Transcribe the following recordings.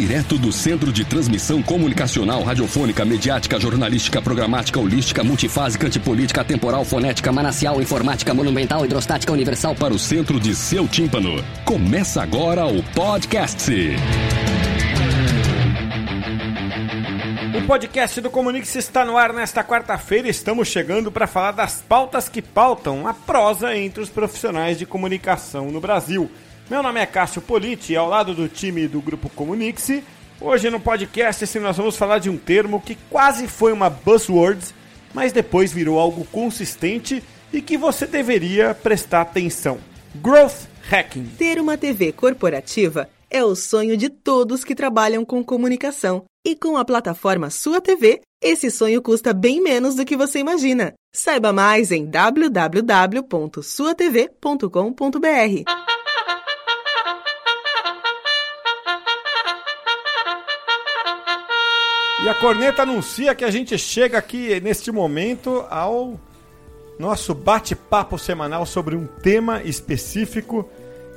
Direto do Centro de Transmissão Comunicacional, Radiofônica, Mediática, Jornalística, Programática, Holística, Multifásica, Antipolítica, Temporal, Fonética, Manacial, Informática, Monumental, Hidrostática, Universal para o centro de seu tímpano. Começa agora o podcast. O podcast do Comunix está no ar nesta quarta-feira. Estamos chegando para falar das pautas que pautam a prosa entre os profissionais de comunicação no Brasil. Meu nome é Cássio Politi ao lado do time do Grupo Comunix, hoje no podcast assim, nós vamos falar de um termo que quase foi uma buzzword, mas depois virou algo consistente e que você deveria prestar atenção. Growth Hacking. Ter uma TV corporativa é o sonho de todos que trabalham com comunicação. E com a plataforma Sua TV, esse sonho custa bem menos do que você imagina. Saiba mais em www.suatv.com.br. E a corneta anuncia que a gente chega aqui neste momento ao nosso bate-papo semanal sobre um tema específico.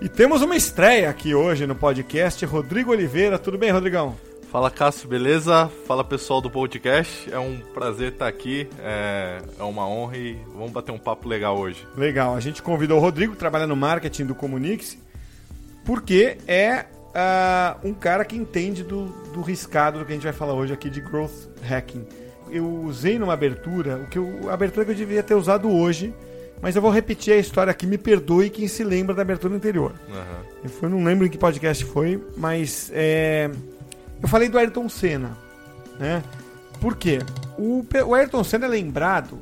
E temos uma estreia aqui hoje no podcast. Rodrigo Oliveira, tudo bem, Rodrigão? Fala Cássio, beleza? Fala pessoal do podcast. É um prazer estar aqui, é, é uma honra e vamos bater um papo legal hoje. Legal, a gente convidou o Rodrigo, que trabalha no marketing do Comunix, porque é uh, um cara que entende do, do riscado do que a gente vai falar hoje aqui de growth hacking. Eu usei numa abertura, o que eu, a abertura que eu devia ter usado hoje, mas eu vou repetir a história aqui, me perdoe quem se lembra da abertura anterior. Uhum. Eu não lembro em que podcast foi, mas é, eu falei do Ayrton Senna, né? Por quê? O, o Ayrton Senna é lembrado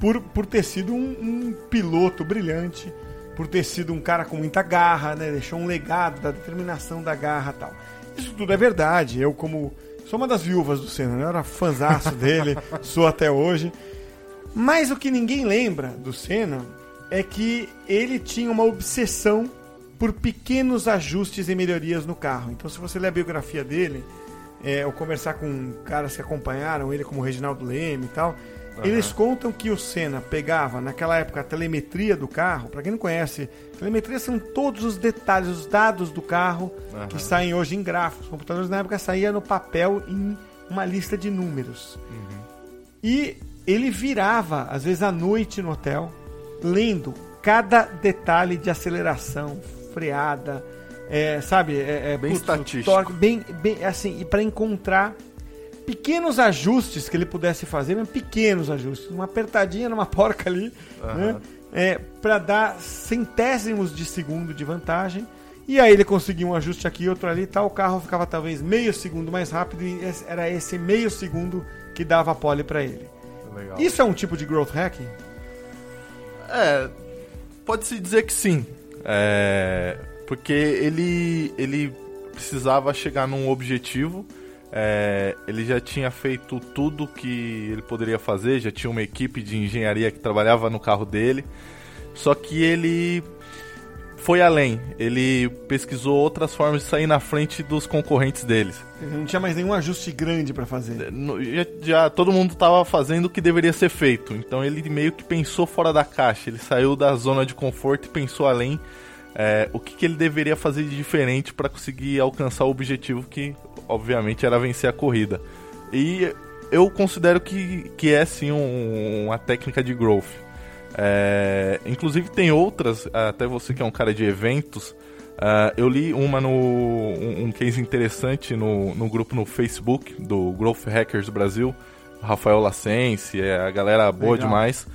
por, por ter sido um, um piloto brilhante, por ter sido um cara com muita garra, né? Deixou um legado da determinação da garra tal. Isso tudo é verdade. Eu, como. Sou uma das viúvas do Senna, né? Eu era fãzaço dele, sou até hoje. Mas o que ninguém lembra do Senna é que ele tinha uma obsessão por pequenos ajustes e melhorias no carro. Então, se você ler a biografia dele, é, ou conversar com caras que acompanharam ele, como Reginaldo Leme e tal, Uhum. Eles contam que o Senna pegava, naquela época, a telemetria do carro. Para quem não conhece, telemetria são todos os detalhes, os dados do carro uhum. que saem hoje em gráficos. Os computadores na época saía no papel em uma lista de números. Uhum. E ele virava, às vezes à noite no hotel, lendo cada detalhe de aceleração, freada, é, sabe? É, é, bem putz, estatístico. Torque, bem, bem, assim, e para encontrar pequenos ajustes que ele pudesse fazer, mas pequenos ajustes, uma apertadinha numa porca ali, uhum. né? É, para dar centésimos de segundo de vantagem. E aí ele conseguia um ajuste aqui, outro ali, tal, o carro ficava talvez meio segundo mais rápido e era esse meio segundo que dava a pole para ele. Legal. Isso é um tipo de growth hacking? É, pode-se dizer que sim. É, porque ele, ele precisava chegar num objetivo é, ele já tinha feito tudo que ele poderia fazer, já tinha uma equipe de engenharia que trabalhava no carro dele. Só que ele foi além. Ele pesquisou outras formas de sair na frente dos concorrentes deles. Ele não tinha mais nenhum ajuste grande para fazer. Já, já, todo mundo estava fazendo o que deveria ser feito. Então ele meio que pensou fora da caixa. Ele saiu da zona de conforto e pensou além. É, o que, que ele deveria fazer de diferente para conseguir alcançar o objetivo que obviamente, era vencer a corrida. E eu considero que, que é sim um, uma técnica de growth. É, inclusive tem outras, até você que é um cara de eventos, uh, eu li uma no um, um, case interessante no, no grupo no Facebook do Growth Hackers Brasil, Rafael Lacense, é a galera boa Legal. demais.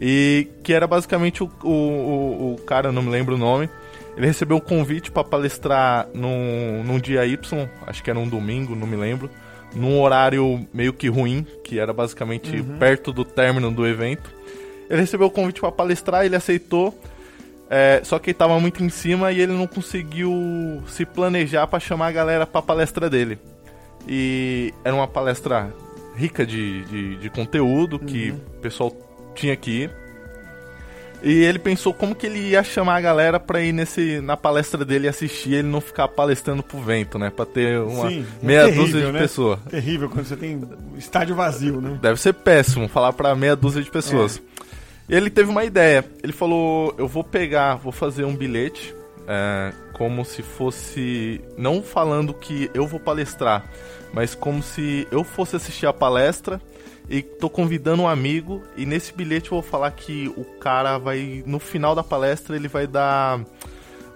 E que era basicamente o, o, o, cara, não me lembro o nome, ele recebeu um convite para palestrar num, num dia Y, acho que era um domingo, não me lembro, num horário meio que ruim, que era basicamente uhum. perto do término do evento. Ele recebeu o convite para palestrar, ele aceitou, é, só que ele estava muito em cima e ele não conseguiu se planejar para chamar a galera para a palestra dele. E era uma palestra rica de, de, de conteúdo que uhum. o pessoal tinha que ir. E ele pensou como que ele ia chamar a galera pra ir nesse, na palestra dele e assistir, ele não ficar palestrando pro vento, né? Pra ter uma Sim, é meia terrível, dúzia de né? pessoas. Terrível quando você tem estádio vazio, né? Deve ser péssimo falar pra meia dúzia de pessoas. E ele teve uma ideia. Ele falou: Eu vou pegar, vou fazer um bilhete, é, como se fosse. Não falando que eu vou palestrar, mas como se eu fosse assistir a palestra e tô convidando um amigo. E nesse bilhete eu vou falar que o cara vai. No final da palestra, ele vai dar.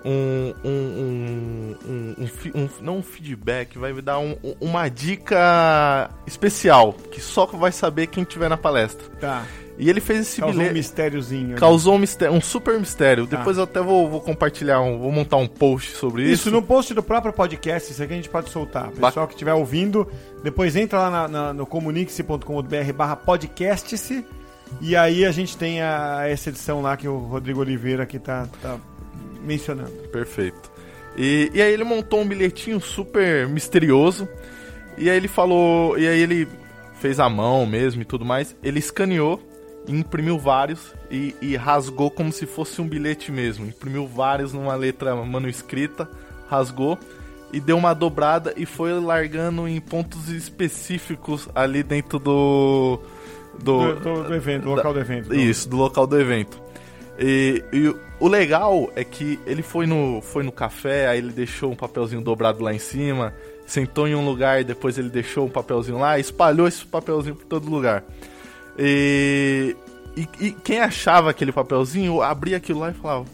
Um, um, um, um, um um- não um feedback, vai dar um- um- uma dica especial que só vai saber quem tiver na palestra. Tá. E ele fez esse Causou um bilhete. mistériozinho. ali. Causou um, mistério, um super mistério. Tá. Depois eu até vou, vou compartilhar, um, vou montar um post sobre isso. Isso no post do próprio podcast, isso aqui a gente pode soltar. Pessoal que estiver ouvindo, depois entra lá na, na- no comunique-se.com.br barra podcast-se e aí a gente tem a, essa edição lá que o Rodrigo Oliveira aqui tá, tá mencionando. Perfeito. E, e aí ele montou um bilhetinho super misterioso. E aí ele falou. E aí ele fez a mão mesmo e tudo mais. Ele escaneou, imprimiu vários e, e rasgou como se fosse um bilhete mesmo. Imprimiu vários numa letra manuscrita, rasgou e deu uma dobrada e foi largando em pontos específicos ali dentro do. Do, do- do evento, do local do evento. Isso, do local do evento. E, e o legal é que ele foi no, foi no café, aí ele deixou um papelzinho dobrado lá em cima, sentou em um lugar e depois ele deixou um papelzinho lá, espalhou esse papelzinho por todo lugar. E, e, e quem achava aquele papelzinho, abria aquilo lá e falava.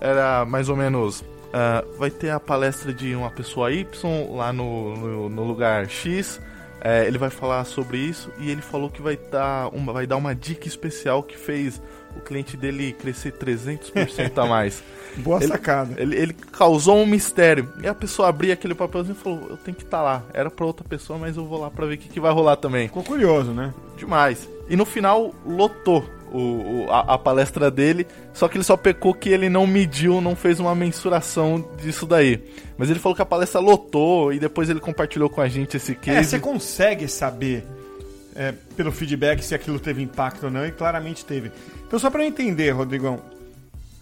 Era mais ou menos. ah, vai ter a palestra de uma pessoa Y lá no, no, no lugar X. é, ele vai falar sobre isso e ele falou que vai dar uma, vai dar uma dica especial que fez o cliente dele crescer 300% a mais. Boa Ele- sacada. Ele, ele causou um mistério. E a pessoa abria aquele papelzinho e falou: Eu tenho que estar lá. Era pra outra pessoa, mas eu vou lá pra ver o que, que vai rolar também. Ficou curioso, né? Demais. E no final, lotou o, o- a, a palestra dele. Só que ele só pecou que ele não mediu, não fez uma mensuração disso daí. Mas ele falou que a palestra lotou e depois ele compartilhou com a gente esse É, case. você consegue saber é, pelo feedback se aquilo teve impacto ou não, e claramente teve. Então, só para eu entender, Rodrigão,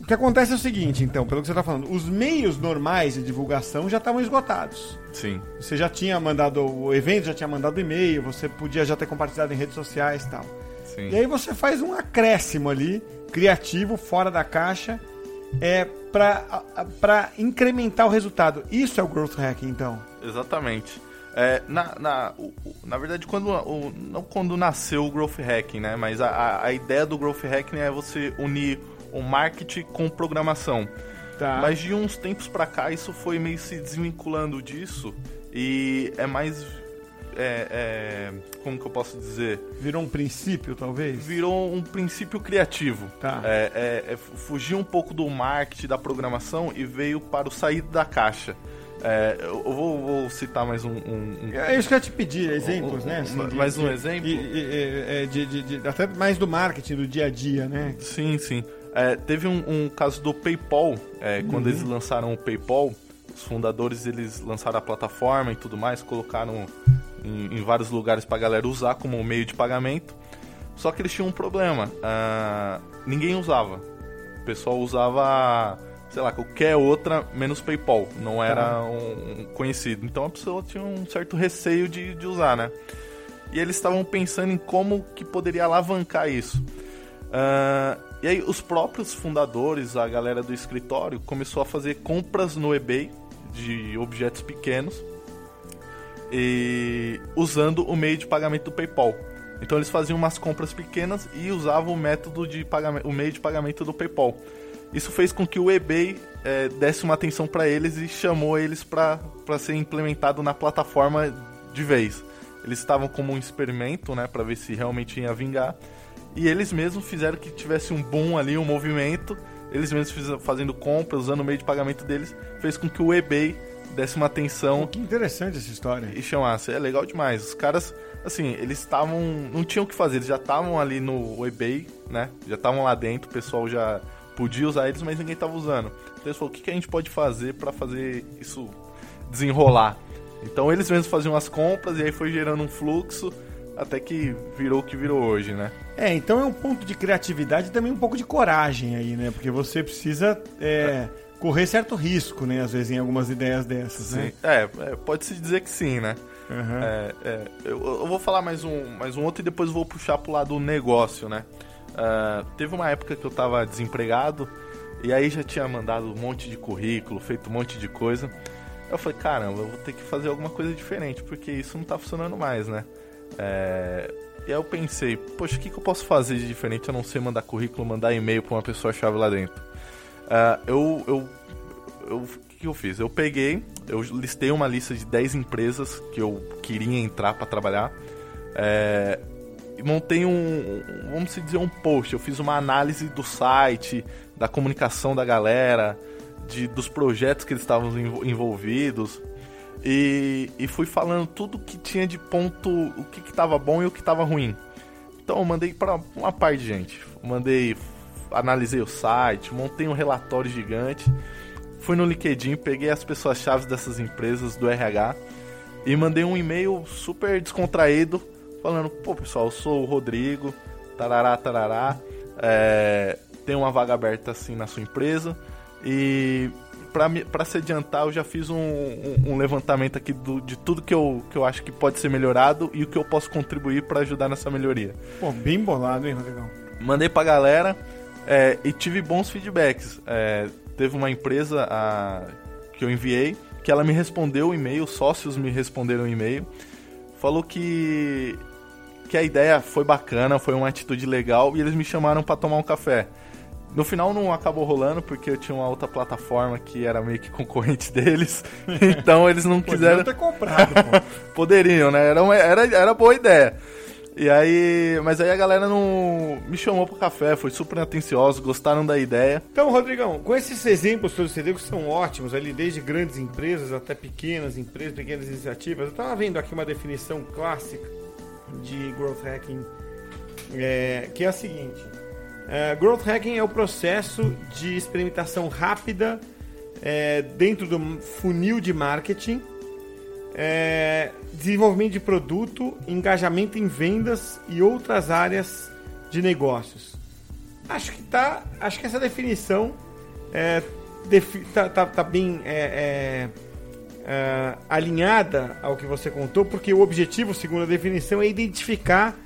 o que acontece é o seguinte, então, pelo que você está falando, os meios normais de divulgação já estavam esgotados. Sim. Você já tinha mandado o evento, já tinha mandado e-mail, você podia já ter compartilhado em redes sociais e tal. Sim. E aí você faz um acréscimo ali, criativo, fora da caixa, é para incrementar o resultado. Isso é o growth hacking, então. Exatamente. É, na, na, na verdade, quando, o, não quando nasceu o Growth Hacking, né? Mas a, a, ideia do Growth Hacking é você unir o marketing com programação. Tá. Mas de uns tempos pra cá, isso foi meio se desvinculando disso. E é mais. É, é, como que eu posso dizer? Virou um princípio, talvez? Virou um princípio criativo. Tá. É, é, é fugir um pouco do marketing, da programação e veio para o sair da caixa. É, eu vou, vou citar mais um, um- um É isso que eu ia te pedir, exemplos, Um- né? um- de- mais um de- exemplo? é, de, de- de- até mais do marketing, do dia a dia, né? Sim, sim. É, teve um, caso do PayPal, é, quando eles lançaram o PayPal, os fundadores eles lançaram a plataforma e tudo mais, colocaram em, em vários lugares pra galera usar como meio de pagamento. Só que eles tinham um problema, ah, ninguém usava. O pessoal usava, sei lá, qualquer outra menos PayPal, não era um, um conhecido. Então a pessoa tinha um certo receio de, de usar, né? E eles estavam pensando em como que poderia alavancar isso. Ah, e aí os próprios fundadores, a galera do escritório, começou a fazer compras no eBay de objetos pequenos e usando o meio de pagamento do PayPal. Então eles faziam umas compras pequenas e usavam o método de pagamento, o meio de pagamento do PayPal. Isso fez com que o eBay eh, desse uma atenção para eles e chamou eles para ser implementado na plataforma de vez. Eles estavam como um experimento, né, para ver se realmente ia vingar. E eles mesmos fizeram que tivesse um boom ali, um movimento. Eles mesmos fazendo compras, usando o meio de pagamento deles, fez com que o eBay desse uma atenção Que interessante essa história. e chamasse. É legal demais. Os caras, assim, eles estavam. Não tinham o que fazer, eles já estavam ali no eBay, né? Já estavam lá dentro, o pessoal já podia usar eles, mas ninguém tava usando. Então eles falaram: o que, que a gente pode fazer para fazer isso desenrolar? Então eles mesmos faziam as compras e aí foi gerando um fluxo. até que virou o que virou hoje, né? É, então é um ponto de criatividade e também um pouco de coragem aí, né? Porque você precisa é, correr certo risco, né? Às vezes em algumas ideias dessas, sim. né? É, é pode-se dizer que sim, né? Uhum. É, é, eu, eu, vou falar mais um, mais um outro e depois vou puxar pro lado do negócio, né? Uh, teve uma época que eu tava desempregado e aí já tinha mandado um monte de currículo, feito um monte de coisa. Eu falei, caramba, eu vou ter que fazer alguma coisa diferente, porque isso não tá funcionando mais, né? É... E aí eu pensei, poxa, o que, que eu posso fazer de diferente? Eu não sei mandar currículo, mandar e-mail pra uma pessoa-chave lá dentro. Uh, eu, eu, eu, o que, que eu fiz? Eu peguei, eu listei uma lista de 10 empresas que eu queria entrar para trabalhar. É, montei um, vamos dizer, um post. Eu fiz uma análise do site, da comunicação da galera, de, dos projetos que eles estavam envolvidos. E, e fui falando tudo que tinha de ponto, o que estava bom e o que estava ruim. Então eu mandei para uma parte de gente. Mandei, analisei o site, montei um relatório gigante. Fui no LinkedIn, peguei as pessoas-chave dessas empresas do RH e mandei um e-mail super descontraído falando: pô, pessoal, eu sou o Rodrigo, tarará, tarará. É, tem uma vaga aberta assim na sua empresa e para se adiantar, eu já fiz um, um, um levantamento aqui do, de tudo que eu, que eu acho que pode ser melhorado e o que eu posso contribuir para ajudar nessa melhoria. Pô, bem bolado, hein, Rodrigão? Mandei pra galera é, e tive bons feedbacks. É, teve uma empresa a, que eu enviei que ela me respondeu o e-mail, sócios me responderam o e-mail, falou que que a ideia foi bacana, foi uma atitude legal e eles me chamaram para tomar um café. No final não acabou rolando porque eu tinha uma outra plataforma que era meio que concorrente deles, então eles não quiseram ter comprado. Pô. Poderiam, né? Era, uma, era, era boa ideia. E aí, mas aí a galera não me chamou pro café, foi super atencioso, gostaram da ideia. Então, Rodrigão, com esses exemplos todos que você deu, que são ótimos, ali desde grandes empresas até pequenas empresas, pequenas iniciativas, eu tava vendo aqui uma definição clássica de growth hacking, é, que é a seguinte: é, growth hacking é o processo de experimentação rápida é, dentro do funil de marketing é, desenvolvimento de produto, engajamento em vendas e outras áreas de negócios. Acho que tá, acho que essa definição é, defi, tá, tá, tá, bem é, é, é, alinhada ao que você contou, porque o objetivo, segundo a definição, é identificar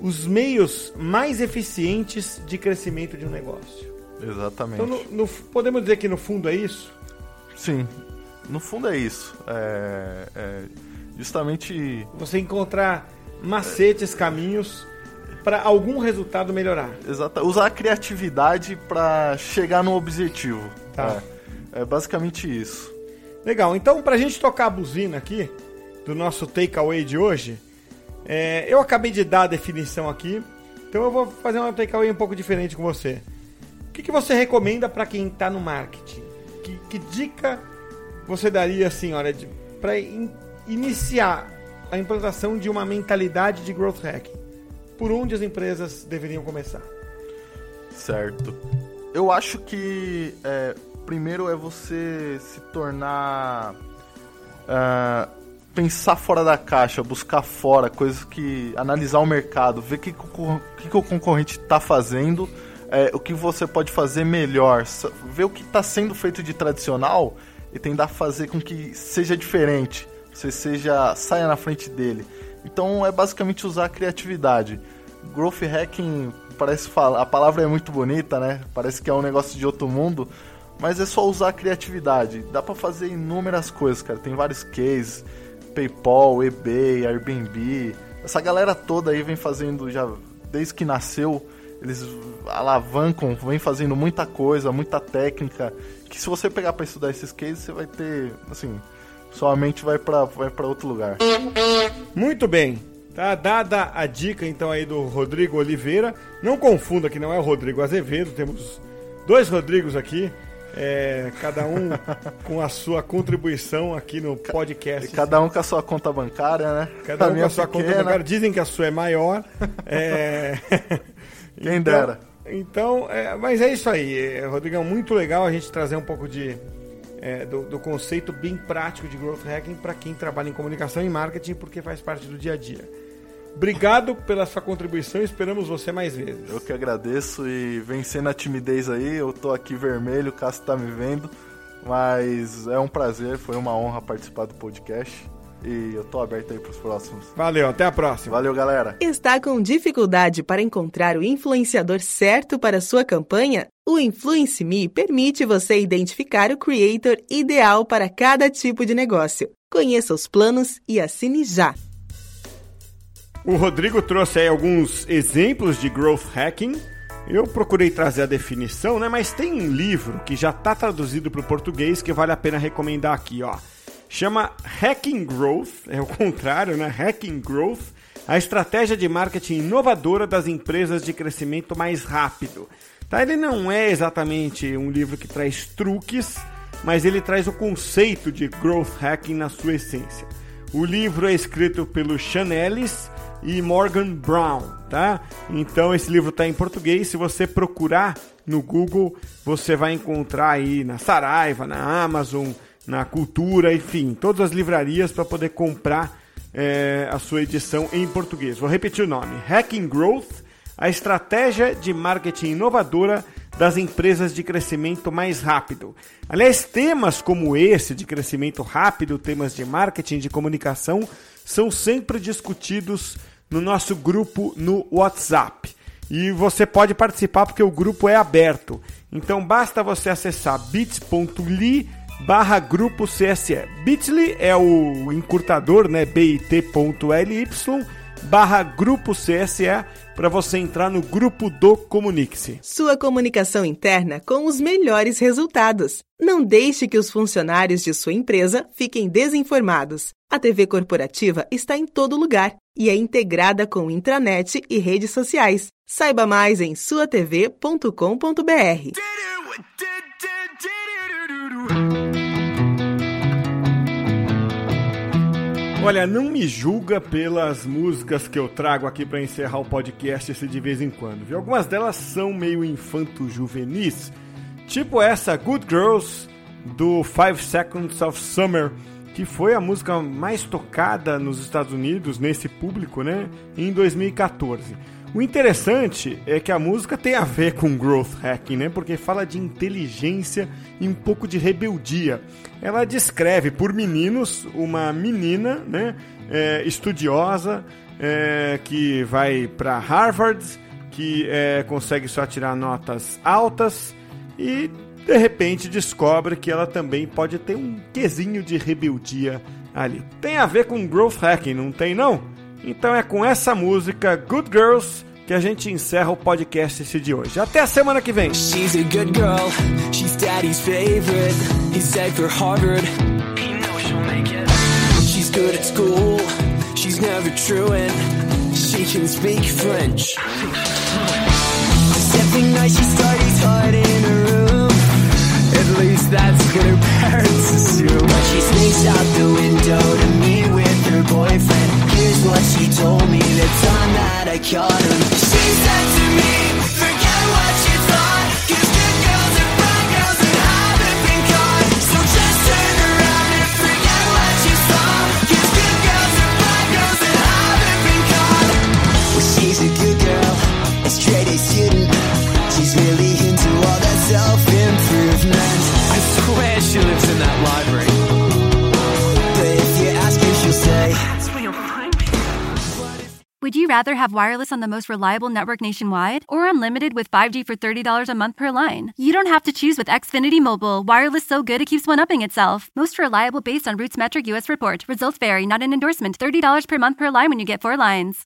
os meios mais eficientes de crescimento de um negócio. Exatamente. Então, no, no, podemos dizer que no fundo é isso? Sim, no fundo é isso. É, é justamente. Você encontrar macetes, caminhos para algum resultado melhorar. Exato. Usar a criatividade para chegar no objetivo. Tá. É, é basicamente isso. Legal. Então, para a gente tocar a buzina aqui do nosso takeaway de hoje, é, eu acabei de dar a definição aqui. Então, eu vou fazer uma takeaway um pouco diferente com você. O que, que você recomenda para quem está no marketing? Que, que dica você daria assim, olha, para in, iniciar a implantação de uma mentalidade de growth hacking? Por onde as empresas deveriam começar? Certo. Eu acho que é, primeiro é você se tornar. Uh, pensar fora da caixa, buscar fora, coisas que. analisar o mercado, ver o que, que, que o concorrente está fazendo, é, o que você pode fazer melhor, ver o que está sendo feito de tradicional e tentar fazer com que seja diferente, você seja saia na frente dele. Então é basicamente usar a criatividade. Growth hacking parece falar, a palavra é muito bonita, né? Parece que é um negócio de outro mundo, mas é só usar a criatividade. Dá para fazer inúmeras coisas, cara. Tem vários cases, PayPal, eBay, Airbnb. Essa galera toda aí vem fazendo já desde que nasceu, eles alavancam, vem fazendo muita coisa, muita técnica que se você pegar para estudar esses cases, você vai ter, assim, sua mente vai para vai para outro lugar. Muito bem. Tá dada a dica então aí do Rodrigo Oliveira. Não confunda que não é o Rodrigo Azevedo, temos dois Rodrigos aqui. É, cada um com a sua contribuição aqui no podcast. E cada um com a sua conta bancária, né? Cada um com a sua pequena. conta bancária. Dizem que a sua é maior. é... Quem então, dera. Então, é, mas é isso aí, é, Rodrigão, muito legal a gente trazer um pouco de é, do, do, conceito bem prático de growth hacking para quem trabalha em comunicação e marketing, porque faz parte do dia a dia. Obrigado pela sua contribuição, esperamos você mais vezes. Eu que agradeço e vencendo a timidez aí, eu tô aqui vermelho, o Cássio tá me vendo, mas é um prazer, foi uma honra participar do podcast e eu tô aberto aí pros próximos. Valeu, até a próxima. Valeu, galera. Está com dificuldade para encontrar o influenciador certo para sua campanha? O Influence Me permite você identificar o creator ideal para cada tipo de negócio. Conheça os planos e assine já. O Rodrigo trouxe aí alguns exemplos de growth hacking. Eu procurei trazer a definição, né? Mas tem um livro que já está traduzido para o português que vale a pena recomendar aqui, ó. Chama Hacking Growth, é o contrário, né? Hacking Growth, a estratégia de marketing inovadora das empresas de crescimento mais rápido. Tá? Ele não é exatamente um livro que traz truques, mas ele traz o conceito de growth hacking na sua essência. O livro é escrito pelo Sean Ellis e Morgan Brown, tá? Então esse livro está em português. Se você procurar no Google, você vai encontrar aí na Saraiva, na Amazon, na Cultura, enfim, todas as livrarias para poder comprar é, a sua edição em português. Vou repetir o nome: Hacking Growth, a estratégia de marketing inovadora das empresas de crescimento mais rápido. Aliás, temas como esse de crescimento rápido, temas de marketing, de comunicação, são sempre discutidos no nosso grupo no WhatsApp. E você pode participar porque o grupo é aberto. Então basta você acessar bit.ly barra grupo CSE. Bit.ly é o encurtador, né? bit.ly barra grupo CSE para você entrar no grupo do Comunique-se. Sua comunicação interna com os melhores resultados. Não deixe que os funcionários de sua empresa fiquem desinformados. A TV corporativa está em todo lugar e é integrada com intranet e redes sociais. Saiba mais em suatv.com.br. Olha, não me julga pelas músicas que eu trago aqui para encerrar o podcast esse de vez em quando. Viu? Algumas delas são meio infanto-juvenis, tipo essa Good Girls do Five Seconds of Summer, que foi a música mais tocada nos Estados Unidos nesse público, né, em 2014. O interessante é que a música tem a ver com growth hacking, né? Porque fala de inteligência e um pouco de rebeldia. Ela descreve por meninos uma menina, né? É, estudiosa é, que vai para Harvard, que é, consegue só tirar notas altas e de repente descobre que ela também pode ter um quesinho de rebeldia ali. Tem a ver com growth hacking, não tem não? Então é com essa música Good Girls que a gente encerra o podcast esse de hoje. Até a semana que vem. She's a good girl, she's daddy's favorite. He's said for Harvard. He knows she'll make it. She's good at school, she's never truant. She can speak French. Every night she studies hard in her room. At least that's what her parents assume. But she sneaks out the window to meet with her boyfriend. What she told me the time that I caught him. She said to me, rather have wireless on the most reliable network nationwide or unlimited with 5G for $30 a month per line? You don't have to choose with Xfinity Mobile. Wireless so good it keeps one upping itself. Most reliable based on Roots Metric US report. Results vary, not an endorsement. $30 per month per line when you get four lines.